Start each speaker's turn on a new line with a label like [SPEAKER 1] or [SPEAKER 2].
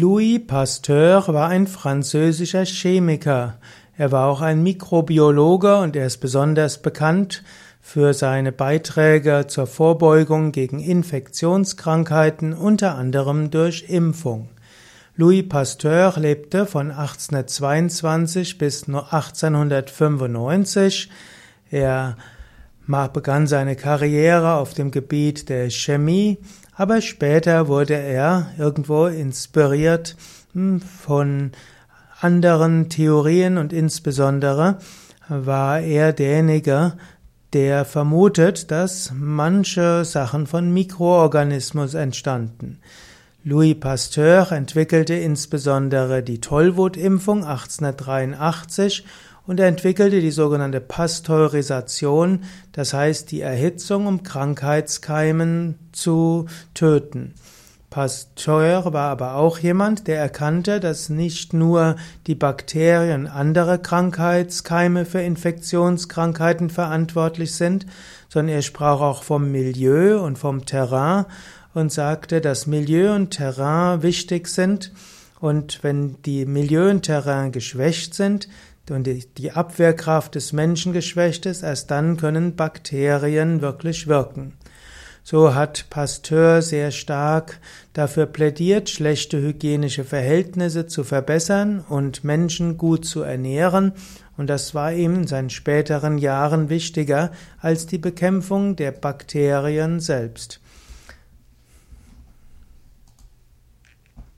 [SPEAKER 1] Louis Pasteur war ein französischer Chemiker. Er war auch ein Mikrobiologe und er ist besonders bekannt für seine Beiträge zur Vorbeugung gegen Infektionskrankheiten, unter anderem durch Impfung. Louis Pasteur lebte von 1822 bis 1895. Er begann seine Karriere auf dem Gebiet der Chemie, aber später wurde er irgendwo inspiriert hm, von anderen Theorien und insbesondere war er derjenige, der vermutet, dass manche Sachen von Mikroorganismus entstanden. Louis Pasteur entwickelte insbesondere die Tollwutimpfung 1883 und er entwickelte die sogenannte Pasteurisation, das heißt die Erhitzung, um Krankheitskeimen zu töten. Pasteur war aber auch jemand, der erkannte, dass nicht nur die Bakterien andere Krankheitskeime für Infektionskrankheiten verantwortlich sind, sondern er sprach auch vom Milieu und vom Terrain und sagte, dass Milieu und Terrain wichtig sind und wenn die Milieu und Terrain geschwächt sind, und die Abwehrkraft des Menschen geschwächt ist, erst dann können Bakterien wirklich wirken. So hat Pasteur sehr stark dafür plädiert, schlechte hygienische Verhältnisse zu verbessern und Menschen gut zu ernähren, und das war ihm in seinen späteren Jahren wichtiger als die Bekämpfung der Bakterien selbst.